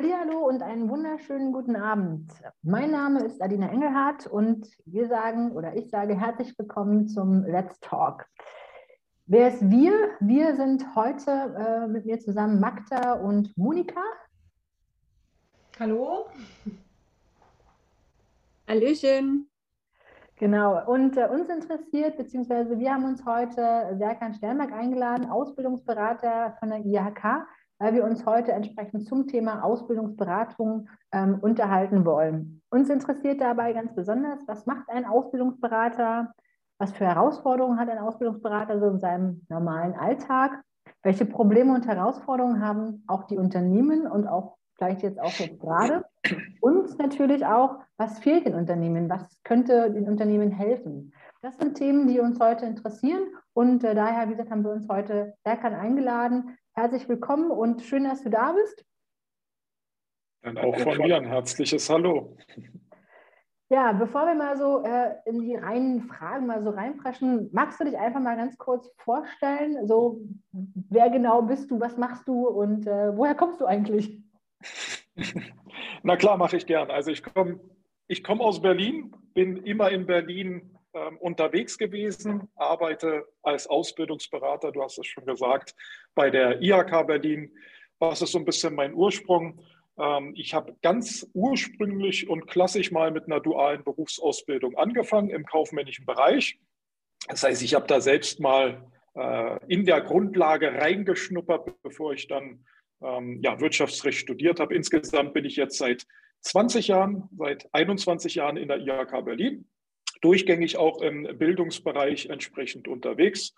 Hallo und einen wunderschönen guten Abend. Mein Name ist Adina Engelhardt und wir sagen oder ich sage herzlich willkommen zum Let's Talk. Wer ist wir? Wir sind heute äh, mit mir zusammen Magda und Monika. Hallo. Hallöchen. Genau, und äh, uns interessiert, beziehungsweise wir haben uns heute Serkan Sternberg eingeladen, Ausbildungsberater von der IHK, weil wir uns heute entsprechend zum Thema Ausbildungsberatung ähm, unterhalten wollen. Uns interessiert dabei ganz besonders, was macht ein Ausbildungsberater, was für Herausforderungen hat ein Ausbildungsberater so in seinem normalen Alltag, welche Probleme und Herausforderungen haben auch die Unternehmen und auch vielleicht jetzt auch jetzt gerade. Und natürlich auch, was fehlt den Unternehmen? Was könnte den Unternehmen helfen? Das sind Themen, die uns heute interessieren. Und äh, daher, wie gesagt, haben wir uns heute Serkan eingeladen. Herzlich willkommen und schön, dass du da bist. Dann auch von mir ein herzliches Hallo. Ja, bevor wir mal so äh, in die reinen Fragen mal so reinpreschen, magst du dich einfach mal ganz kurz vorstellen? So, wer genau bist du, was machst du und äh, woher kommst du eigentlich? Na klar, mache ich gern. Also ich komme ich komm aus Berlin, bin immer in Berlin unterwegs gewesen, arbeite als Ausbildungsberater, du hast es schon gesagt, bei der IHK Berlin. Was ist so ein bisschen mein Ursprung? Ähm, ich habe ganz ursprünglich und klassisch mal mit einer dualen Berufsausbildung angefangen im kaufmännischen Bereich. Das heißt, ich habe da selbst mal äh, in der Grundlage reingeschnuppert, bevor ich dann ähm, ja, Wirtschaftsrecht studiert habe. Insgesamt bin ich jetzt seit 20 Jahren, seit 21 Jahren in der IHK Berlin, durchgängig auch im Bildungsbereich entsprechend unterwegs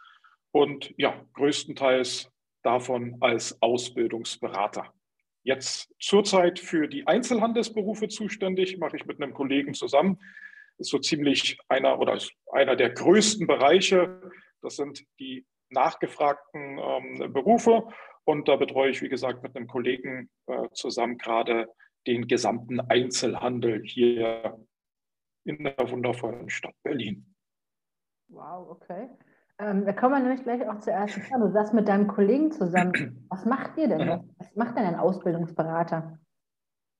und ja, größtenteils davon als Ausbildungsberater. Jetzt zurzeit für die Einzelhandelsberufe zuständig, mache ich mit einem Kollegen zusammen. Ist so ziemlich einer oder einer der größten Bereiche. Das sind die nachgefragten ähm, Berufe. Und da betreue ich, wie gesagt, mit einem Kollegen äh, zusammen gerade den gesamten Einzelhandel hier in der wundervollen Stadt Berlin. Wow, okay. Ähm, da kommen wir nämlich gleich auch zur ersten Frage. Du sagst mit deinem Kollegen zusammen. Was macht ihr denn? Mhm. Was macht denn ein Ausbildungsberater?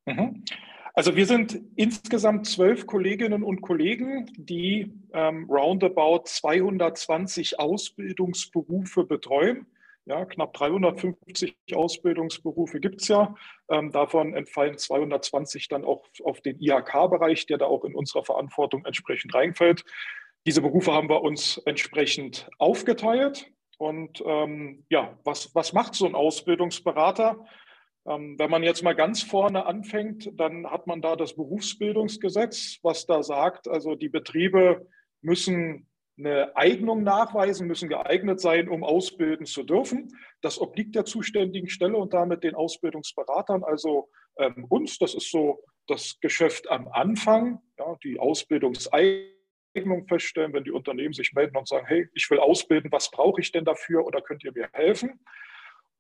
Mhm. Also wir sind insgesamt zwölf Kolleginnen und Kollegen, die ähm, roundabout 220 Ausbildungsberufe betreuen. Ja, knapp 350 Ausbildungsberufe gibt es ja. Ähm, davon entfallen 220 dann auch auf den IHK-Bereich, der da auch in unserer Verantwortung entsprechend reinfällt. Diese Berufe haben wir uns entsprechend aufgeteilt. Und ähm, ja, was, was macht so ein Ausbildungsberater? Ähm, wenn man jetzt mal ganz vorne anfängt, dann hat man da das Berufsbildungsgesetz, was da sagt, also die Betriebe müssen eine Eignung nachweisen, müssen geeignet sein, um ausbilden zu dürfen. Das obliegt der zuständigen Stelle und damit den Ausbildungsberatern, also ähm, uns. Das ist so das Geschäft am Anfang, ja, die Ausbildungseignung feststellen, wenn die Unternehmen sich melden und sagen, hey, ich will ausbilden, was brauche ich denn dafür oder könnt ihr mir helfen?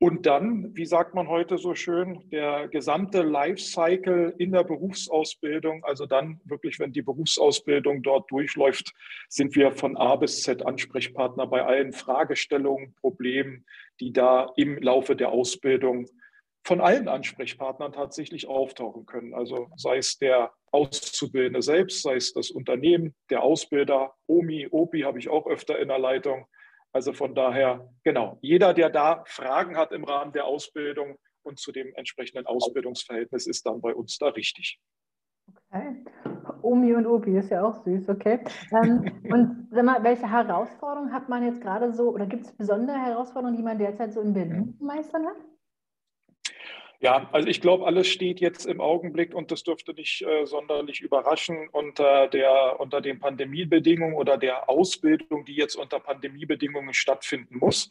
Und dann, wie sagt man heute so schön, der gesamte Lifecycle in der Berufsausbildung, also dann wirklich, wenn die Berufsausbildung dort durchläuft, sind wir von A bis Z Ansprechpartner bei allen Fragestellungen, Problemen, die da im Laufe der Ausbildung von allen Ansprechpartnern tatsächlich auftauchen können. Also sei es der Auszubildende selbst, sei es das Unternehmen, der Ausbilder, OMI, OPI habe ich auch öfter in der Leitung also von daher, genau, jeder, der da Fragen hat im Rahmen der Ausbildung und zu dem entsprechenden Ausbildungsverhältnis, ist dann bei uns da richtig. Okay. Omi und Opi ist ja auch süß, okay. Ähm, und sag mal, welche Herausforderungen hat man jetzt gerade so, oder gibt es besondere Herausforderungen, die man derzeit so in Berlin zu meistern hat? Ja, also ich glaube, alles steht jetzt im Augenblick und das dürfte nicht äh, sonderlich überraschen unter, der, unter den Pandemiebedingungen oder der Ausbildung, die jetzt unter Pandemiebedingungen stattfinden muss.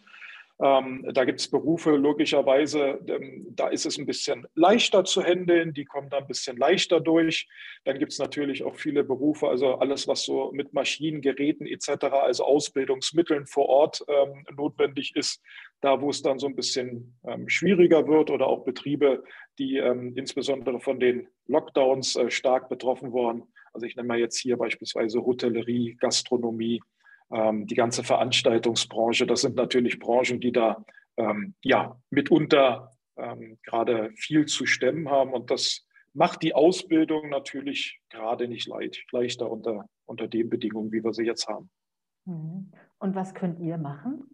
Ähm, da gibt es Berufe, logischerweise, ähm, da ist es ein bisschen leichter zu handeln, die kommen da ein bisschen leichter durch. Dann gibt es natürlich auch viele Berufe, also alles, was so mit Maschinen, Geräten etc., also Ausbildungsmitteln vor Ort ähm, notwendig ist, da wo es dann so ein bisschen ähm, schwieriger wird oder auch Betriebe, die ähm, insbesondere von den Lockdowns äh, stark betroffen waren. Also ich nenne mal jetzt hier beispielsweise Hotellerie, Gastronomie, ähm, die ganze Veranstaltungsbranche. Das sind natürlich Branchen, die da ähm, ja mitunter ähm, gerade viel zu stemmen haben. Und das macht die Ausbildung natürlich gerade nicht leicht, leichter unter, unter den Bedingungen, wie wir sie jetzt haben. Mhm. Und was könnt ihr machen?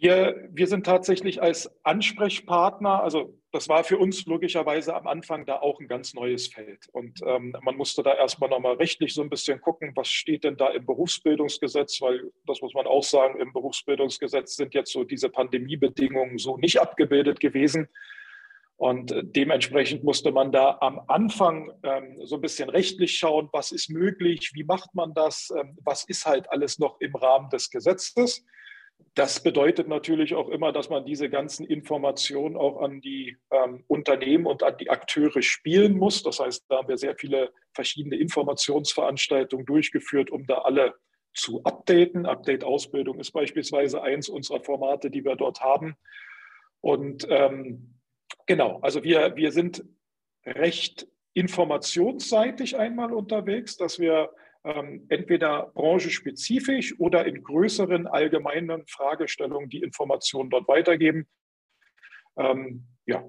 Wir, wir sind tatsächlich als Ansprechpartner, also das war für uns logischerweise am Anfang da auch ein ganz neues Feld. Und ähm, man musste da erstmal nochmal rechtlich so ein bisschen gucken, was steht denn da im Berufsbildungsgesetz, weil das muss man auch sagen, im Berufsbildungsgesetz sind jetzt so diese Pandemiebedingungen so nicht abgebildet gewesen. Und dementsprechend musste man da am Anfang ähm, so ein bisschen rechtlich schauen, was ist möglich, wie macht man das, ähm, was ist halt alles noch im Rahmen des Gesetzes. Das bedeutet natürlich auch immer, dass man diese ganzen Informationen auch an die ähm, Unternehmen und an die Akteure spielen muss. Das heißt, da haben wir sehr viele verschiedene Informationsveranstaltungen durchgeführt, um da alle zu updaten. Update-Ausbildung ist beispielsweise eins unserer Formate, die wir dort haben. Und ähm, genau, also wir, wir sind recht informationsseitig einmal unterwegs, dass wir ähm, entweder branchenspezifisch oder in größeren allgemeinen Fragestellungen die Informationen dort weitergeben. Ähm, ja,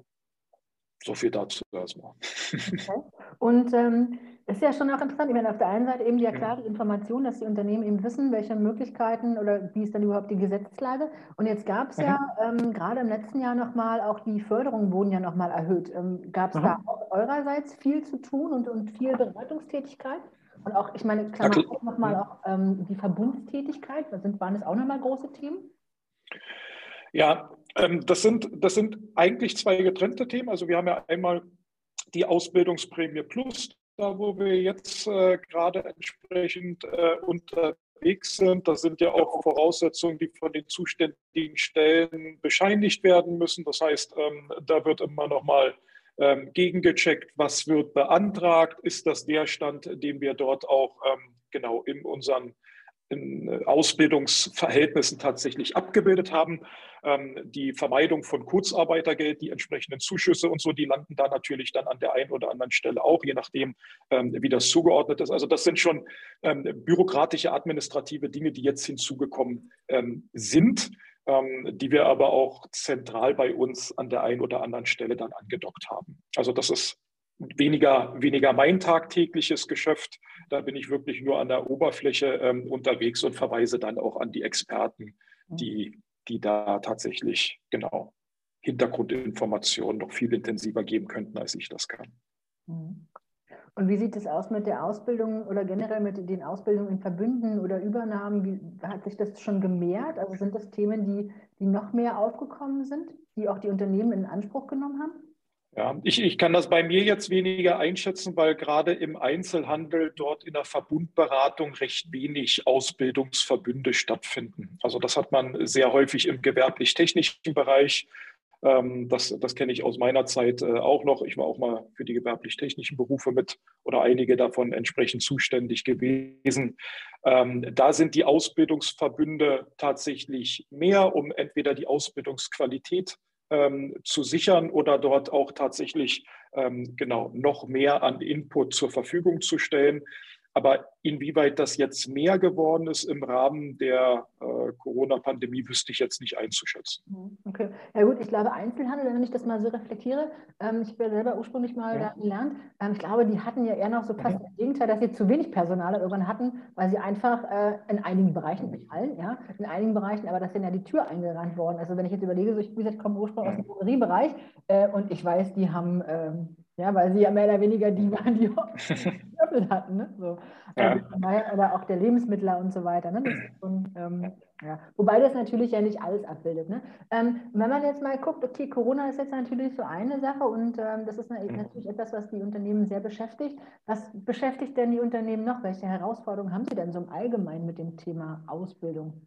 so viel dazu erstmal. Okay. Und ähm, ist ja schon auch interessant. Ich meine, auf der einen Seite eben die ja klare Information, dass die Unternehmen eben wissen, welche Möglichkeiten oder wie ist dann überhaupt die Gesetzeslage. Und jetzt gab es ja mhm. ähm, gerade im letzten Jahr nochmal, auch die Förderungen wurden ja nochmal erhöht. Ähm, gab es mhm. da auch eurerseits viel zu tun und, und viel Beratungstätigkeit? Und auch, ich meine, Klammer okay. auch nochmal auch ähm, die Verbundstätigkeit, sind, waren das auch nochmal große Themen? Ja, ähm, das, sind, das sind eigentlich zwei getrennte Themen. Also wir haben ja einmal die Ausbildungsprämie Plus, da wo wir jetzt äh, gerade entsprechend äh, unterwegs sind. Das sind ja auch Voraussetzungen, die von den zuständigen Stellen bescheinigt werden müssen. Das heißt, ähm, da wird immer noch mal ähm, gegengecheckt, was wird beantragt, ist das der Stand, den wir dort auch ähm, genau in unseren in äh, Ausbildungsverhältnissen tatsächlich abgebildet haben. Ähm, die Vermeidung von Kurzarbeitergeld, die entsprechenden Zuschüsse und so, die landen da natürlich dann an der einen oder anderen Stelle auch, je nachdem, ähm, wie das zugeordnet ist. Also das sind schon ähm, bürokratische, administrative Dinge, die jetzt hinzugekommen sind die wir aber auch zentral bei uns an der einen oder anderen Stelle dann angedockt haben. Also das ist weniger, weniger mein tagtägliches Geschäft. Da bin ich wirklich nur an der Oberfläche ähm, unterwegs und verweise dann auch an die Experten, mhm. die, die da tatsächlich genau Hintergrundinformationen noch viel intensiver geben könnten, als ich das kann. Mhm. Und wie sieht es aus mit der Ausbildung oder generell mit den Ausbildungen in Verbünden oder Übernahmen? Wie, hat sich das schon gemehrt? Also sind das Themen, die, die noch mehr aufgekommen sind, die auch die Unternehmen in Anspruch genommen haben? Ja, ich, ich kann das bei mir jetzt weniger einschätzen, weil gerade im Einzelhandel dort in der Verbundberatung recht wenig Ausbildungsverbünde stattfinden. Also das hat man sehr häufig im gewerblich-technischen Bereich ähm, das, das kenne ich aus meiner Zeit äh, auch noch. Ich war auch mal für die gewerblich-technischen Berufe mit oder einige davon entsprechend zuständig gewesen. Ähm, da sind die Ausbildungsverbünde tatsächlich mehr, um entweder die Ausbildungsqualität ähm, zu sichern oder dort auch tatsächlich genau noch mehr an Input zur Verfügung zu stellen. Aber inwieweit das jetzt mehr geworden ist im Rahmen der äh, Corona-Pandemie, wüsste ich jetzt nicht einzuschätzen. Mhm, okay. Ja gut, ich glaube Einzelhandel, wenn ich das mal so reflektiere, ähm, ich bin selber ursprünglich mal ja. da gelernt, ähm, ich glaube, die hatten ja eher noch so fast mhm. das Gegenteil, dass sie zu wenig Personal irgendwann hatten, weil sie einfach äh, in einigen Bereichen, nicht allen, ja, in einigen Bereichen, aber das sind ja die Tür eingerannt worden. Also wenn ich jetzt überlege, so ich, wie gesagt, komme ursprünglich aus dem Drogeriebereich äh, und ich weiß, die haben ähm, ja, weil sie ja mehr oder weniger die waren, die Würfel hatten. Ne? So. Ja. Also, oder auch der Lebensmittler und so weiter. Ne? Schon, ähm, ja. Wobei das natürlich ja nicht alles abbildet. Ne? Ähm, wenn man jetzt mal guckt, okay, Corona ist jetzt natürlich so eine Sache und ähm, das ist mhm. natürlich etwas, was die Unternehmen sehr beschäftigt. Was beschäftigt denn die Unternehmen noch? Welche Herausforderungen haben sie denn so im Allgemeinen mit dem Thema Ausbildung?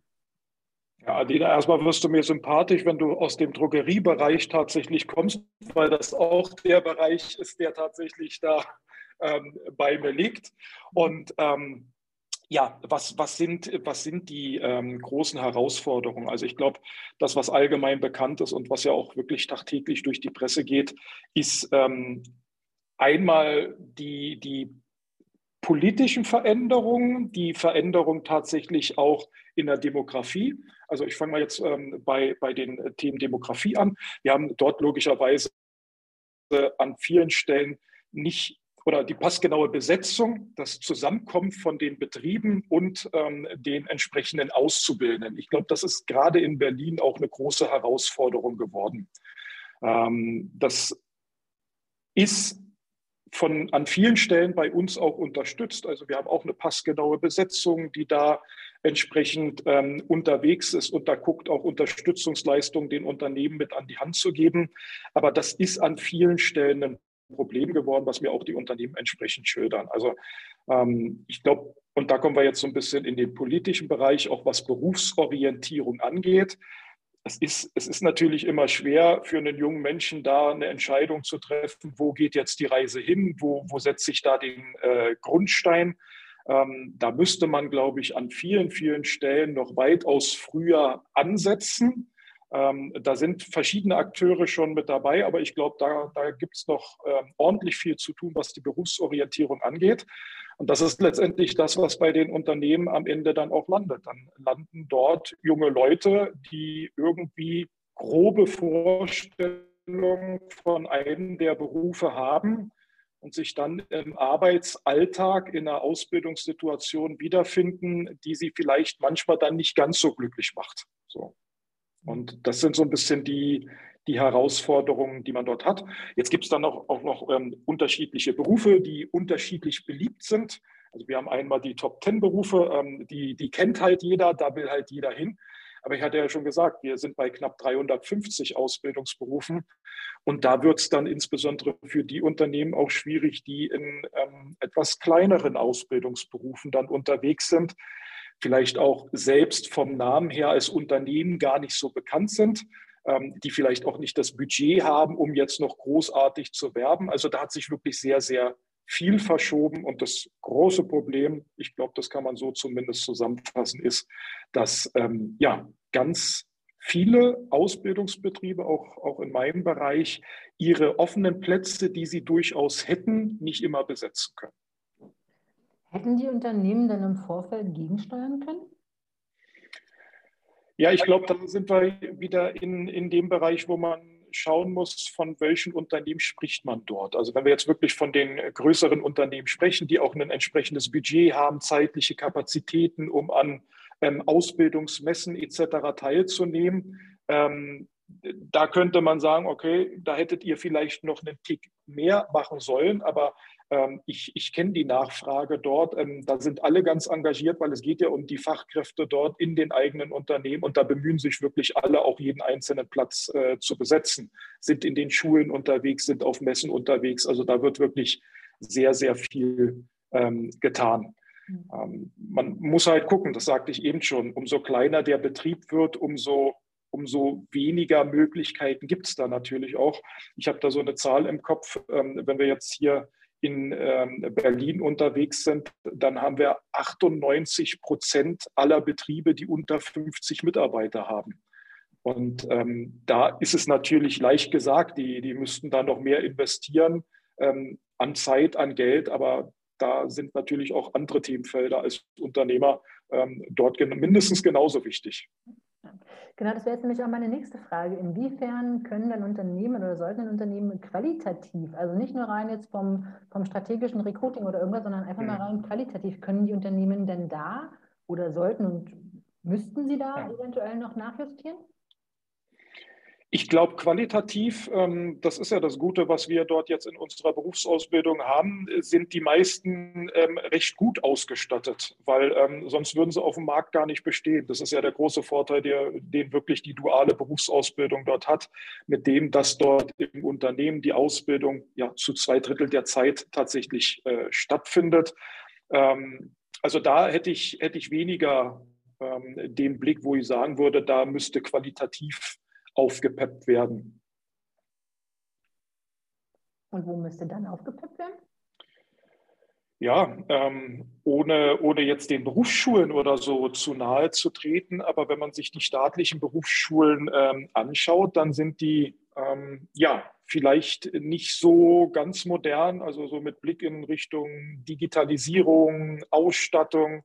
Ja, Adina, erstmal wirst du mir sympathisch, wenn du aus dem Drogeriebereich tatsächlich kommst, weil das auch der Bereich ist, der tatsächlich da ähm, bei mir liegt. Und ähm, ja, was, was, sind, was sind die ähm, großen Herausforderungen? Also ich glaube, das, was allgemein bekannt ist und was ja auch wirklich tagtäglich durch die Presse geht, ist ähm, einmal die, die politischen Veränderungen, die Veränderung tatsächlich auch in der Demografie. Also ich fange mal jetzt ähm, bei, bei den Themen Demografie an. Wir haben dort logischerweise an vielen Stellen nicht oder die passgenaue Besetzung, das Zusammenkommen von den Betrieben und ähm, den entsprechenden Auszubildenden. Ich glaube, das ist gerade in Berlin auch eine große Herausforderung geworden. Ähm, das ist von, an vielen Stellen bei uns auch unterstützt. Also wir haben auch eine passgenaue Besetzung, die da entsprechend ähm, unterwegs ist und da guckt, auch Unterstützungsleistungen den Unternehmen mit an die Hand zu geben. Aber das ist an vielen Stellen ein Problem geworden, was mir auch die Unternehmen entsprechend schildern. Also ähm, ich glaube, und da kommen wir jetzt so ein bisschen in den politischen Bereich, auch was Berufsorientierung angeht. Es ist, es ist natürlich immer schwer für einen jungen Menschen da eine Entscheidung zu treffen, wo geht jetzt die Reise hin, wo, wo setze ich da den äh, Grundstein. Ähm, da müsste man, glaube ich, an vielen, vielen Stellen noch weitaus früher ansetzen ähm, da sind verschiedene Akteure schon mit dabei, aber ich glaube, da, da gibt es noch äh, ordentlich viel zu tun, was die Berufsorientierung angeht. Und das ist letztendlich das, was bei den Unternehmen am Ende dann auch landet. Dann landen dort junge Leute, die irgendwie grobe Vorstellungen von einem der Berufe haben und sich dann im Arbeitsalltag in einer Ausbildungssituation wiederfinden, die sie vielleicht manchmal dann nicht ganz so glücklich macht. So. Und das sind so ein bisschen die, die Herausforderungen, die man dort hat. Jetzt gibt es dann auch, auch noch ähm, unterschiedliche Berufe, die unterschiedlich beliebt sind. Also wir haben einmal die Top Ten Berufe, ähm, die, die kennt halt jeder, da will halt jeder hin. Aber ich hatte ja schon gesagt, wir sind bei knapp 350 Ausbildungsberufen. Und da wird es dann insbesondere für die Unternehmen auch schwierig, die in ähm, etwas kleineren Ausbildungsberufen dann unterwegs sind, vielleicht auch selbst vom Namen her als Unternehmen gar nicht so bekannt sind, ähm, die vielleicht auch nicht das Budget haben, um jetzt noch großartig zu werben. Also da hat sich wirklich sehr, sehr viel verschoben. Und das große Problem, ich glaube, das kann man so zumindest zusammenfassen, ist, dass ähm, ja ganz viele Ausbildungsbetriebe, auch, auch in meinem Bereich, ihre offenen Plätze, die sie durchaus hätten, nicht immer besetzen können. Hätten die Unternehmen dann im Vorfeld gegensteuern können? Ja, ich glaube, da sind wir wieder in, in dem Bereich, wo man schauen muss, von welchen Unternehmen spricht man dort. Also wenn wir jetzt wirklich von den größeren Unternehmen sprechen, die auch ein entsprechendes Budget haben, zeitliche Kapazitäten, um an ähm, Ausbildungsmessen etc. teilzunehmen, ähm, da könnte man sagen, okay, da hättet ihr vielleicht noch einen Tick mehr machen sollen, aber ich, ich kenne die Nachfrage dort. Ähm, da sind alle ganz engagiert, weil es geht ja um die Fachkräfte dort in den eigenen Unternehmen und da bemühen sich wirklich alle, auch jeden einzelnen Platz äh, zu besetzen, sind in den Schulen unterwegs, sind auf Messen unterwegs. Also da wird wirklich sehr, sehr viel ähm, getan. Mhm. Ähm, man muss halt gucken, das sagte ich eben schon, umso kleiner der Betrieb wird, umso umso weniger Möglichkeiten gibt es da natürlich auch. Ich habe da so eine Zahl im Kopf, ähm, wenn wir jetzt hier in ähm, Berlin unterwegs sind, dann haben wir 98 Prozent aller Betriebe, die unter 50 Mitarbeiter haben. Und ähm, da ist es natürlich leicht gesagt, die, die müssten da noch mehr investieren ähm, an Zeit, an Geld, aber da sind natürlich auch andere Themenfelder als Unternehmer ähm, dort mindestens genauso wichtig. Genau, das wäre jetzt nämlich auch meine nächste Frage. Inwiefern können dann Unternehmen oder sollten ein Unternehmen qualitativ, also nicht nur rein jetzt vom, vom strategischen Recruiting oder irgendwas, sondern einfach mal mhm. rein qualitativ, können die Unternehmen denn da oder sollten und müssten sie da ja. eventuell noch nachjustieren? Ich glaube, qualitativ, ähm, das ist ja das Gute, was wir dort jetzt in unserer Berufsausbildung haben, sind die meisten ähm, recht gut ausgestattet, weil ähm, sonst würden sie auf dem Markt gar nicht bestehen. Das ist ja der große Vorteil, der, den wirklich die duale Berufsausbildung dort hat, mit dem, dass dort im Unternehmen die Ausbildung ja zu zwei Drittel der Zeit tatsächlich äh, stattfindet. Ähm, also da hätte ich, hätte ich weniger ähm, den Blick, wo ich sagen würde, da müsste qualitativ aufgepeppt werden. Und wo müsste dann aufgepeppt werden? Ja, ähm, ohne, ohne jetzt den Berufsschulen oder so zu nahe zu treten, aber wenn man sich die staatlichen Berufsschulen ähm, anschaut, dann sind die ähm, ja vielleicht nicht so ganz modern, also so mit Blick in Richtung Digitalisierung, Ausstattung.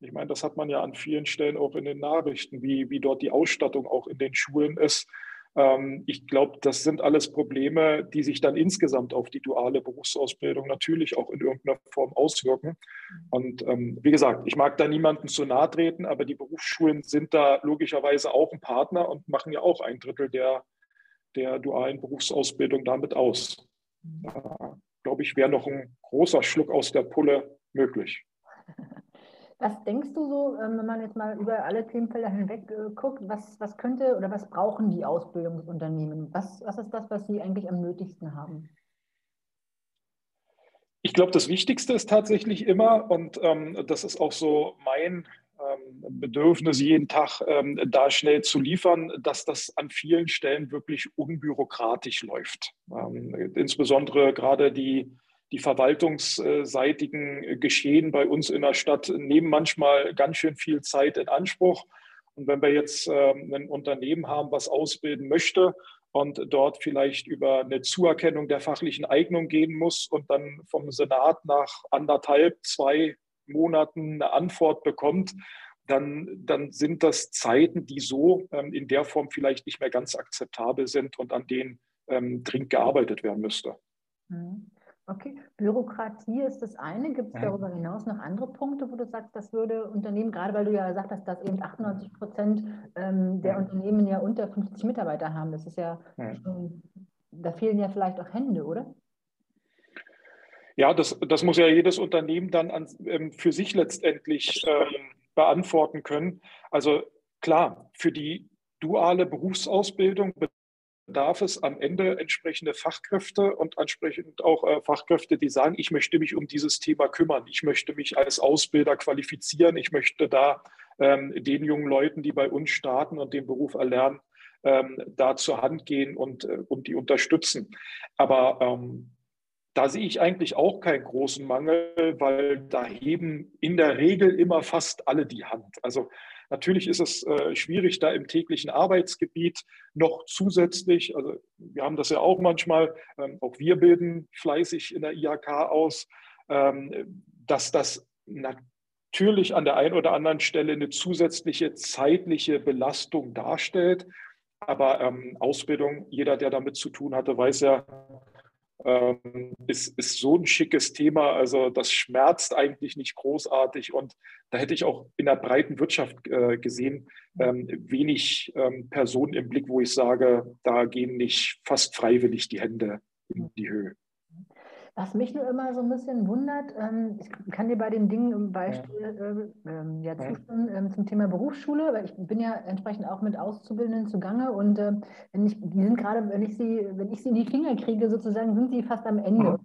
Ich meine, das hat man ja an vielen Stellen auch in den Nachrichten, wie, wie dort die Ausstattung auch in den Schulen ist. Ähm, ich glaube, das sind alles Probleme, die sich dann insgesamt auf die duale Berufsausbildung natürlich auch in irgendeiner Form auswirken. Und ähm, wie gesagt, ich mag da niemandem zu nahe treten, aber die Berufsschulen sind da logischerweise auch ein Partner und machen ja auch ein Drittel der, der dualen Berufsausbildung damit aus. Da, glaube ich, wäre noch ein großer Schluck aus der Pulle möglich. Was denkst du so, ähm, wenn man jetzt mal über alle Themenfelder hinweg äh, guckt, was, was könnte oder was brauchen die Ausbildungsunternehmen? Was, was ist das, was sie eigentlich am nötigsten haben? Ich glaube, das Wichtigste ist tatsächlich immer, und ähm, das ist auch so mein ähm, Bedürfnis, jeden Tag ähm, da schnell zu liefern, dass das an vielen Stellen wirklich unbürokratisch läuft. Ähm, insbesondere gerade die die verwaltungsseitigen Geschehen bei uns in der Stadt nehmen manchmal ganz schön viel Zeit in Anspruch. Und wenn wir jetzt ähm, ein Unternehmen haben, was ausbilden möchte und dort vielleicht über eine Zuerkennung der fachlichen Eignung gehen muss und dann vom Senat nach anderthalb, zwei Monaten eine Antwort bekommt, dann, dann sind das Zeiten, die so ähm, in der Form vielleicht nicht mehr ganz akzeptabel sind und an denen ähm, dringend gearbeitet werden müsste. Mhm. Okay, Bürokratie ist das eine. Gibt es darüber hinaus noch andere Punkte, wo du sagst, das würde Unternehmen, gerade weil du ja gesagt hast, dass eben 98 Prozent ähm, der Unternehmen ja unter 50 Mitarbeiter haben. Das ist ja, schon, da fehlen ja vielleicht auch Hände, oder? Ja, das, das muss ja jedes Unternehmen dann an, ähm, für sich letztendlich ähm, beantworten können. Also klar, für die duale Berufsausbildung bedarf es am Ende entsprechende Fachkräfte und entsprechend auch äh, Fachkräfte, die sagen, ich möchte mich um dieses Thema kümmern, ich möchte mich als Ausbilder qualifizieren, ich möchte da ähm, den jungen Leuten, die bei uns starten und den Beruf erlernen, ähm, da zur Hand gehen und, äh, und die unterstützen. Aber ähm, da sehe ich eigentlich auch keinen großen Mangel, weil da heben in der Regel immer fast alle die Hand. Also Natürlich ist es äh, schwierig, da im täglichen Arbeitsgebiet noch zusätzlich, also wir haben das ja auch manchmal, ähm, auch wir bilden fleißig in der IHK aus, ähm, dass das natürlich an der einen oder anderen Stelle eine zusätzliche zeitliche Belastung darstellt. Aber ähm, Ausbildung, jeder, der damit zu tun hatte, weiß ja, ähm, ist, ist so ein schickes Thema. Also das schmerzt eigentlich nicht großartig. Und da hätte ich auch in der breiten Wirtschaft äh, gesehen, ähm, wenig ähm, Personen im Blick, wo ich sage, da gehen nicht fast freiwillig die Hände in die Höhe. Was mich nur immer so ein bisschen wundert, ähm, ich kann dir bei den Dingen im Beispiel äh, äh, ja, zustimmen äh, zum Thema Berufsschule, weil ich bin ja entsprechend auch mit Auszubildenden zugange und äh, wenn ich, die sind gerade, wenn ich sie, wenn ich sie in die Finger kriege, sozusagen, sind sie fast am Ende.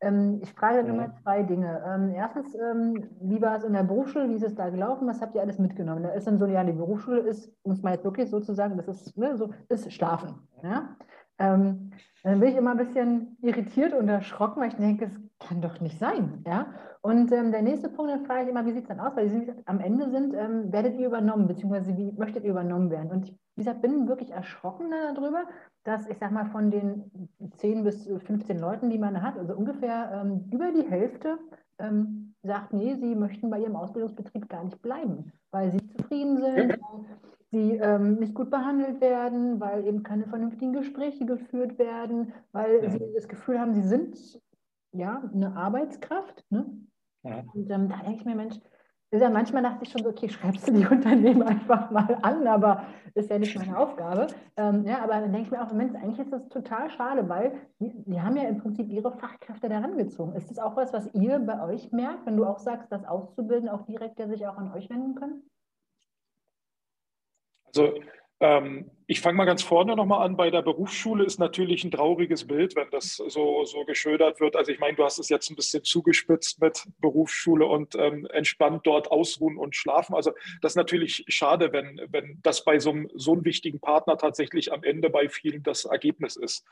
Ähm, ich frage dann immer zwei Dinge. Ähm, erstens, ähm, wie war es in der Berufsschule? Wie ist es da gelaufen? Was habt ihr alles mitgenommen? Da ist dann so, ja, die Berufsschule ist, um es mal jetzt wirklich so zu sagen, das ist, ne, so, ist Schlafen. Ja? Ähm, dann bin ich immer ein bisschen irritiert und erschrocken, weil ich denke, es kann doch nicht sein. Ja? Und ähm, der nächste Punkt, dann frage ich immer, wie sieht es dann aus? Weil Sie am Ende sind, ähm, werdet ihr übernommen, beziehungsweise wie möchtet ihr übernommen werden? Und ich, wie gesagt, bin wirklich erschrocken darüber, dass ich sage mal von den 10 bis 15 Leuten, die man hat, also ungefähr ähm, über die Hälfte ähm, sagt, nee, sie möchten bei ihrem Ausbildungsbetrieb gar nicht bleiben, weil sie zufrieden sind, sie ähm, nicht gut behandelt werden, weil eben keine vernünftigen Gespräche geführt werden, weil ja. sie das Gefühl haben, sie sind ja eine Arbeitskraft. Ne? Ja. Und ähm, da denke ich mir, Mensch, ja, manchmal dachte ich schon so, okay, schreibst du die Unternehmen einfach mal an, aber ist ja nicht meine Aufgabe. Ähm, ja, aber dann denke ich mir auch, Mensch, eigentlich ist das total schade, weil die, die haben ja im Prinzip ihre Fachkräfte da rangezogen. Ist das auch was, was ihr bei euch merkt, wenn du auch sagst, das Auszubilden auch direkt, der sich auch an euch wenden können? Also ähm, ich fange mal ganz vorne nochmal an. Bei der Berufsschule ist natürlich ein trauriges Bild, wenn das so, so geschildert wird. Also ich meine, du hast es jetzt ein bisschen zugespitzt mit Berufsschule und ähm, entspannt dort ausruhen und schlafen. Also das ist natürlich schade, wenn, wenn das bei so einem, so einem wichtigen Partner tatsächlich am Ende bei vielen das Ergebnis ist.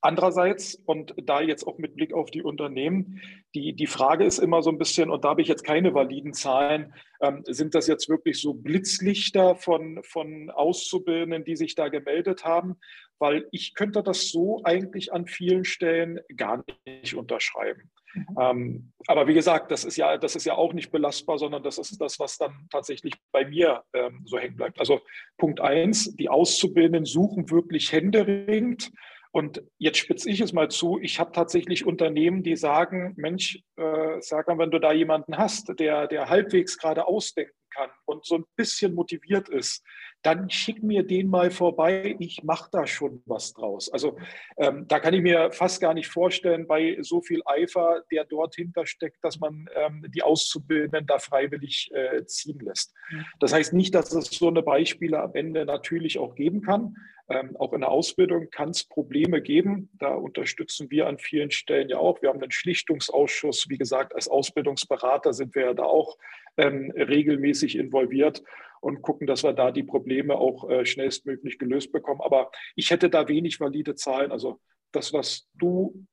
Andererseits, und da jetzt auch mit Blick auf die Unternehmen, die, die Frage ist immer so ein bisschen, und da habe ich jetzt keine validen Zahlen, ähm, sind das jetzt wirklich so Blitzlichter von, von Auszubildenden, die sich da gemeldet haben? Weil ich könnte das so eigentlich an vielen Stellen gar nicht unterschreiben. Mhm. Ähm, aber wie gesagt, das ist, ja, das ist ja auch nicht belastbar, sondern das ist das, was dann tatsächlich bei mir ähm, so hängen bleibt. Also Punkt eins, die Auszubildenden suchen wirklich händeringend und jetzt spitze ich es mal zu. Ich habe tatsächlich Unternehmen, die sagen, Mensch, äh, sag mal, wenn du da jemanden hast, der, der halbwegs gerade ausdenken kann und so ein bisschen motiviert ist, dann schick mir den mal vorbei. Ich mache da schon was draus. Also ähm, da kann ich mir fast gar nicht vorstellen, bei so viel Eifer, der dort hinter steckt, dass man ähm, die Auszubildenden da freiwillig äh, ziehen lässt. Mhm. Das heißt nicht, dass es so eine Beispiele am Ende natürlich auch geben kann. Ähm, auch in der Ausbildung kann es Probleme geben. Da unterstützen wir an vielen Stellen ja auch. Wir haben einen Schlichtungsausschuss. Wie gesagt, als Ausbildungsberater sind wir ja da auch ähm, regelmäßig involviert und gucken, dass wir da die Probleme auch äh, schnellstmöglich gelöst bekommen. Aber ich hätte da wenig valide Zahlen. Also das, was du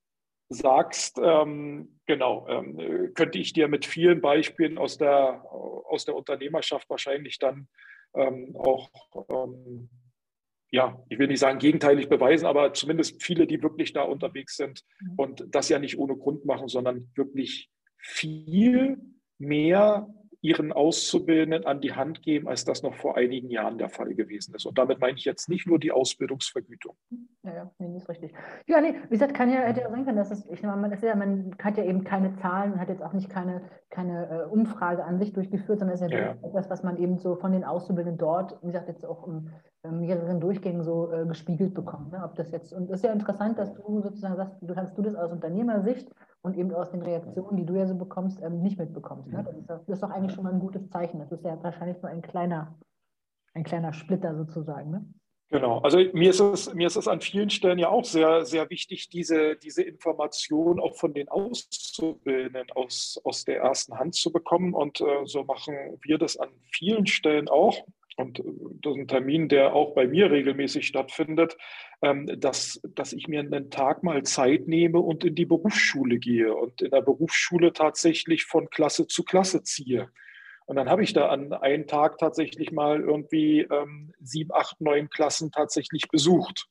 sagst, ähm, genau, ähm, könnte ich dir mit vielen Beispielen aus der, aus der Unternehmerschaft wahrscheinlich dann ähm, auch ähm, ja, ich will nicht sagen gegenteilig beweisen, aber zumindest viele, die wirklich da unterwegs sind mhm. und das ja nicht ohne Grund machen, sondern wirklich viel mehr ihren Auszubildenden an die Hand geben, als das noch vor einigen Jahren der Fall gewesen ist. Und damit meine ich jetzt nicht nur die Ausbildungsvergütung. Ja, ja, nee, ist richtig. Ja, nee, wie gesagt, kann ja, hätte ja sein können, dass es, ich meine, man, ja, man hat ja eben keine Zahlen und hat jetzt auch nicht keine, keine äh, Umfrage an sich durchgeführt, sondern es ist ja, ja. etwas, was man eben so von den Auszubildenden dort, wie gesagt, jetzt auch im mehreren Durchgängen so äh, gespiegelt bekommen. Ne? Ob das jetzt, und es ist ja interessant, dass du sozusagen sagst, du kannst du das aus Unternehmersicht und eben aus den Reaktionen, die du ja so bekommst, ähm, nicht mitbekommst. Ne? Das, ist, das, ist, doch eigentlich schon mal ein gutes Zeichen. Das ist ja wahrscheinlich nur ein kleiner, ein kleiner Splitter sozusagen. Ne? Genau, also mir ist, es, mir ist es an vielen Stellen ja auch sehr, sehr wichtig, diese, diese Information auch von den Auszubildenden aus, aus der ersten Hand zu bekommen. Und äh, so machen wir das an vielen Stellen auch und äh, das ist ein Termin, der auch bei mir regelmäßig stattfindet, ähm, dass, dass ich mir einen Tag mal Zeit nehme und in die Berufsschule gehe und in der Berufsschule tatsächlich von Klasse zu Klasse ziehe. Und dann habe ich da an einem Tag tatsächlich mal irgendwie ähm, sieben, acht, neun Klassen tatsächlich besucht.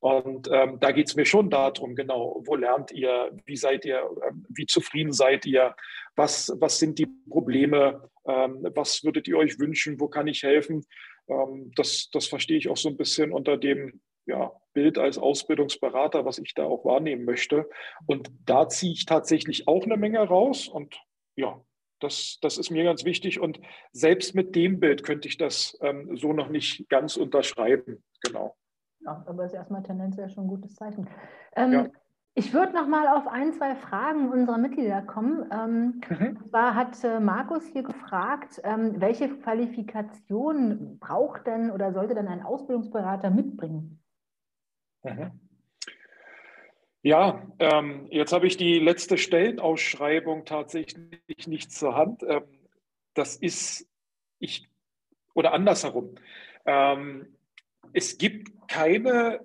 Und ähm, da geht es mir schon darum, genau, wo lernt ihr, wie seid ihr, ähm, wie zufrieden seid ihr, was, was sind die Probleme, ähm, was würdet ihr euch wünschen, wo kann ich helfen. Ähm, das, das verstehe ich auch so ein bisschen unter dem ja, Bild als Ausbildungsberater, was ich da auch wahrnehmen möchte. Und da ziehe ich tatsächlich auch eine Menge raus und ja, das, das ist mir ganz wichtig. Und selbst mit dem Bild könnte ich das ähm, so noch nicht ganz unterschreiben. Genau. Ja, aber ist erstmal tendenziell schon ein gutes Zeichen. Ähm, ja. Ich würde noch mal auf ein, zwei Fragen unserer Mitglieder kommen. Ähm, mhm. Und zwar hat äh, Markus hier gefragt, ähm, welche Qualifikation braucht denn oder sollte denn ein Ausbildungsberater mitbringen? Mhm. Ja, ähm, jetzt habe ich die letzte Stellenausschreibung tatsächlich nicht zur Hand. Ähm, das ist, ich, oder andersherum. Ähm, es gibt keine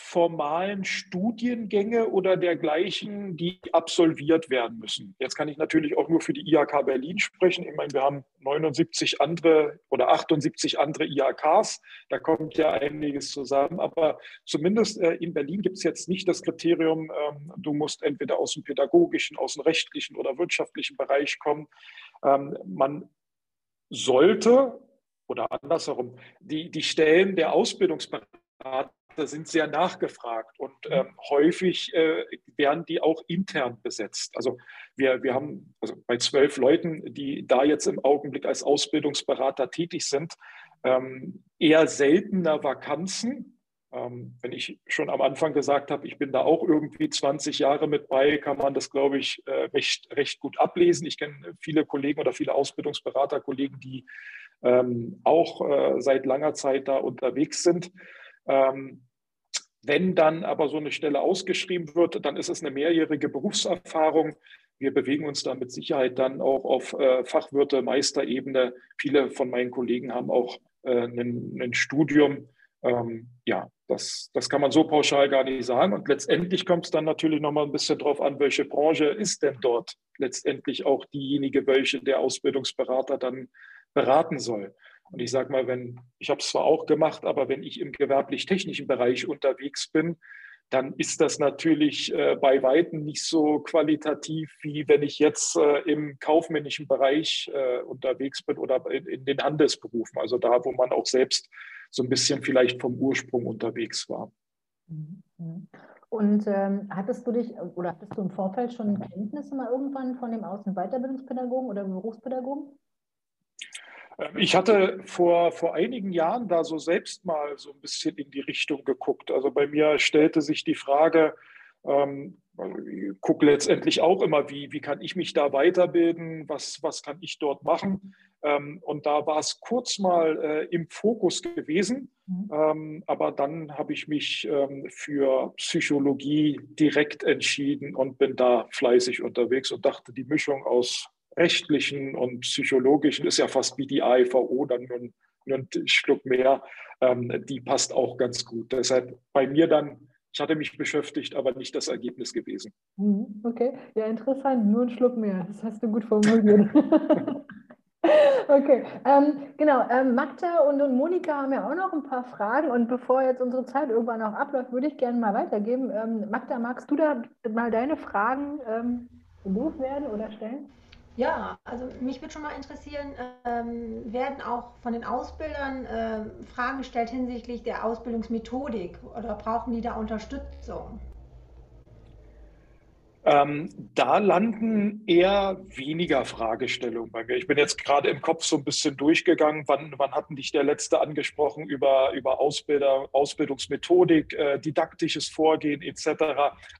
formalen Studiengänge oder dergleichen, die absolviert werden müssen. Jetzt kann ich natürlich auch nur für die IHK Berlin sprechen. Ich meine, wir haben 79 andere oder 78 andere IHKs. Da kommt ja einiges zusammen. Aber zumindest äh, in Berlin gibt es jetzt nicht das Kriterium, ähm, du musst entweder aus dem pädagogischen, aus dem rechtlichen oder wirtschaftlichen Bereich kommen. Ähm, man sollte oder andersherum, die, die Stellen der Ausbildungsberater sind sehr nachgefragt und mhm. ähm, häufig äh, werden die auch intern besetzt. Also wir, wir haben also bei zwölf Leuten, die da jetzt im Augenblick als Ausbildungsberater tätig sind, ähm, eher seltener Vakanzen. Ähm, wenn ich schon am Anfang gesagt habe, ich bin da auch irgendwie 20 Jahre mit bei, kann man das, glaube ich, äh, recht, recht gut ablesen. Ich kenne viele Kollegen oder viele Ausbildungsberaterkollegen, die ähm, auch äh, seit langer Zeit da unterwegs sind. Ähm, wenn dann aber so eine Stelle ausgeschrieben wird, dann ist es eine mehrjährige Berufserfahrung. Wir bewegen uns da mit Sicherheit dann auch auf äh, Fachwirte, Meisterebene. Viele von meinen Kollegen haben auch äh, ein, Studium Ähm, ja, das, das kann man so pauschal gar nicht sagen. Und letztendlich kommt es dann natürlich nochmal ein bisschen drauf an, welche Branche ist denn dort letztendlich auch diejenige, welche der Ausbildungsberater dann beraten soll. Und ich sage mal, wenn, ich habe es zwar auch gemacht, aber wenn ich im gewerblich-technischen Bereich unterwegs bin, dann ist das natürlich äh, bei Weitem nicht so qualitativ, wie wenn ich jetzt äh, im kaufmännischen Bereich äh, unterwegs bin oder in, in, den Handelsberufen, also da, wo man auch selbst so ein bisschen vielleicht vom Ursprung unterwegs war. Und ähm, hattest du dich oder hattest du im Vorfeld schon Kenntnisse mal irgendwann von dem Außen- und Weiterbildungspädagogen oder Berufspädagogen? Ich hatte vor, vor einigen Jahren da so selbst mal so ein bisschen in die Richtung geguckt. Also bei mir stellte sich die Frage, ähm, ich gucke letztendlich auch immer, wie, wie kann ich mich da weiterbilden, was, was kann ich dort machen. Ähm, und da war es kurz mal äh, im Fokus gewesen, mhm. ähm, aber dann habe ich mich ähm, für Psychologie direkt entschieden und bin da fleißig unterwegs und dachte, die Mischung aus rechtlichen und psychologischen ist ja fast wie die AIVO, dann nur, nur ein Schluck mehr. Ähm, die passt auch ganz gut. Deshalb bei mir dann, ich hatte mich beschäftigt, aber nicht das Ergebnis gewesen. Mhm, okay, ja, interessant. Nur ein Schluck mehr. Das hast du gut formuliert. Okay, ähm, genau. Ähm, Magda und, und, Monika haben ja auch noch ein paar Fragen. Und bevor jetzt unsere Zeit irgendwann noch abläuft, würde ich gerne mal weitergeben. Ähm, Magda, magst du da mal deine Fragen ähm, loswerden oder stellen? Ja, also mich würde schon mal interessieren, ähm, werden auch von den Ausbildern äh, Fragen gestellt hinsichtlich der Ausbildungsmethodik oder brauchen die da Unterstützung? Ähm, da landen eher weniger Fragestellungen bei mir. Ich bin jetzt gerade im Kopf so ein bisschen durchgegangen. Wann, wann hatten dich der Letzte angesprochen über, über Ausbilder, Ausbildungsmethodik, äh, didaktisches Vorgehen etc.?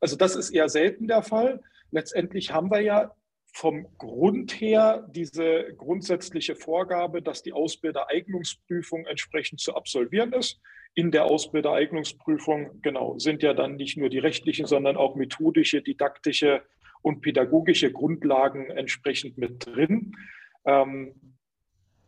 Also das ist eher selten der Fall. Letztendlich haben wir ja vom Grund her diese grundsätzliche Vorgabe, dass die Ausbildereignungsprüfung entsprechend zu absolvieren ist. In der Ausbildereignungsprüfung, genau, sind ja dann nicht nur die rechtlichen, sondern auch methodische, didaktische und pädagogische Grundlagen entsprechend mit drin, ähm,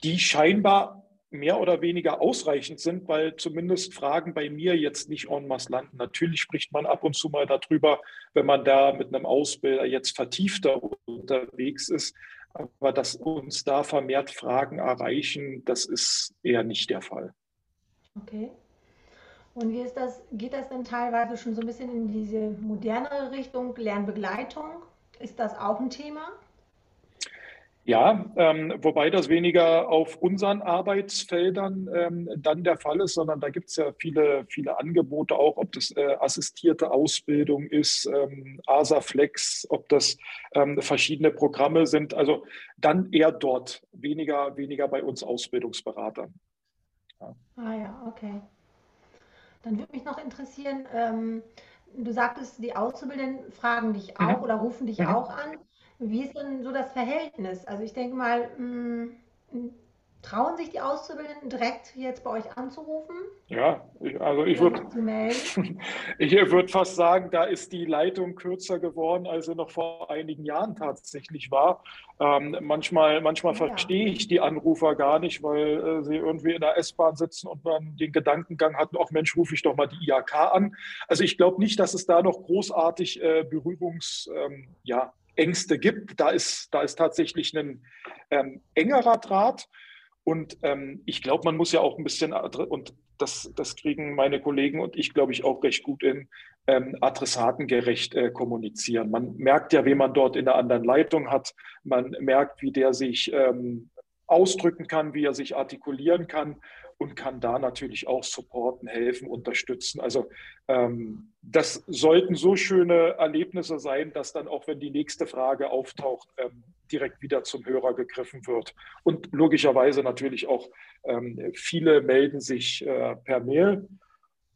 die scheinbar mehr oder weniger ausreichend sind, weil zumindest Fragen bei mir jetzt nicht en masse landen. Natürlich spricht man ab und zu mal darüber, wenn man da mit einem Ausbilder jetzt vertiefter unterwegs ist. Aber dass uns da vermehrt Fragen erreichen, das ist eher nicht der Fall. Okay. Und wie ist das, geht das denn teilweise schon so ein bisschen in diese modernere Richtung, Lernbegleitung? Ist das auch ein Thema? Ja, ähm, wobei das weniger auf unseren Arbeitsfeldern ähm, dann der Fall ist, sondern da gibt es ja viele, viele Angebote auch, ob das äh, assistierte Ausbildung ist, ähm, ASAFlex, ob das ähm, verschiedene Programme sind. Also dann eher dort, weniger, weniger bei uns Ausbildungsberatern. Ja. Ah ja, okay. Dann würde mich noch interessieren, ähm, du sagtest, die Auszubildenden fragen dich auch mhm. oder rufen dich mhm. auch an. Wie ist denn so das Verhältnis? Also ich denke mal, mh, hm, trauen sich die Auszubildenden direkt jetzt bei euch anzurufen? Ja, also ich würde ich würd fast sagen, da ist die Leitung kürzer geworden, als sie noch vor einigen Jahren tatsächlich war. Ähm, manchmal manchmal ja. verstehe ich die Anrufer gar nicht, weil äh, sie irgendwie in der S-Bahn sitzen und dann den Gedankengang hatten, auch Mensch, rufe ich doch mal die IHK an. Also ich glaube nicht, dass es da noch großartig äh, Berührungs, ähm, ja, Ängste gibt. Da ist, da ist tatsächlich ein ähm, engerer Draht. Und ähm, ich glaube, man muss ja auch ein bisschen, und das, das kriegen meine Kollegen und ich, glaube ich, auch recht gut in, ähm, adressatengerecht äh, kommunizieren. Man merkt ja, wen man dort in der anderen Leitung hat. Man merkt, wie der sich ähm, ausdrücken kann, wie er sich artikulieren kann und kann da natürlich auch supporten, helfen, unterstützen. Also ähm, das sollten so schöne Erlebnisse sein, dass dann auch, wenn die nächste Frage auftaucht, ähm, direkt wieder zum Hörer gegriffen wird. Und logischerweise natürlich auch ähm, viele melden sich äh, per Mail,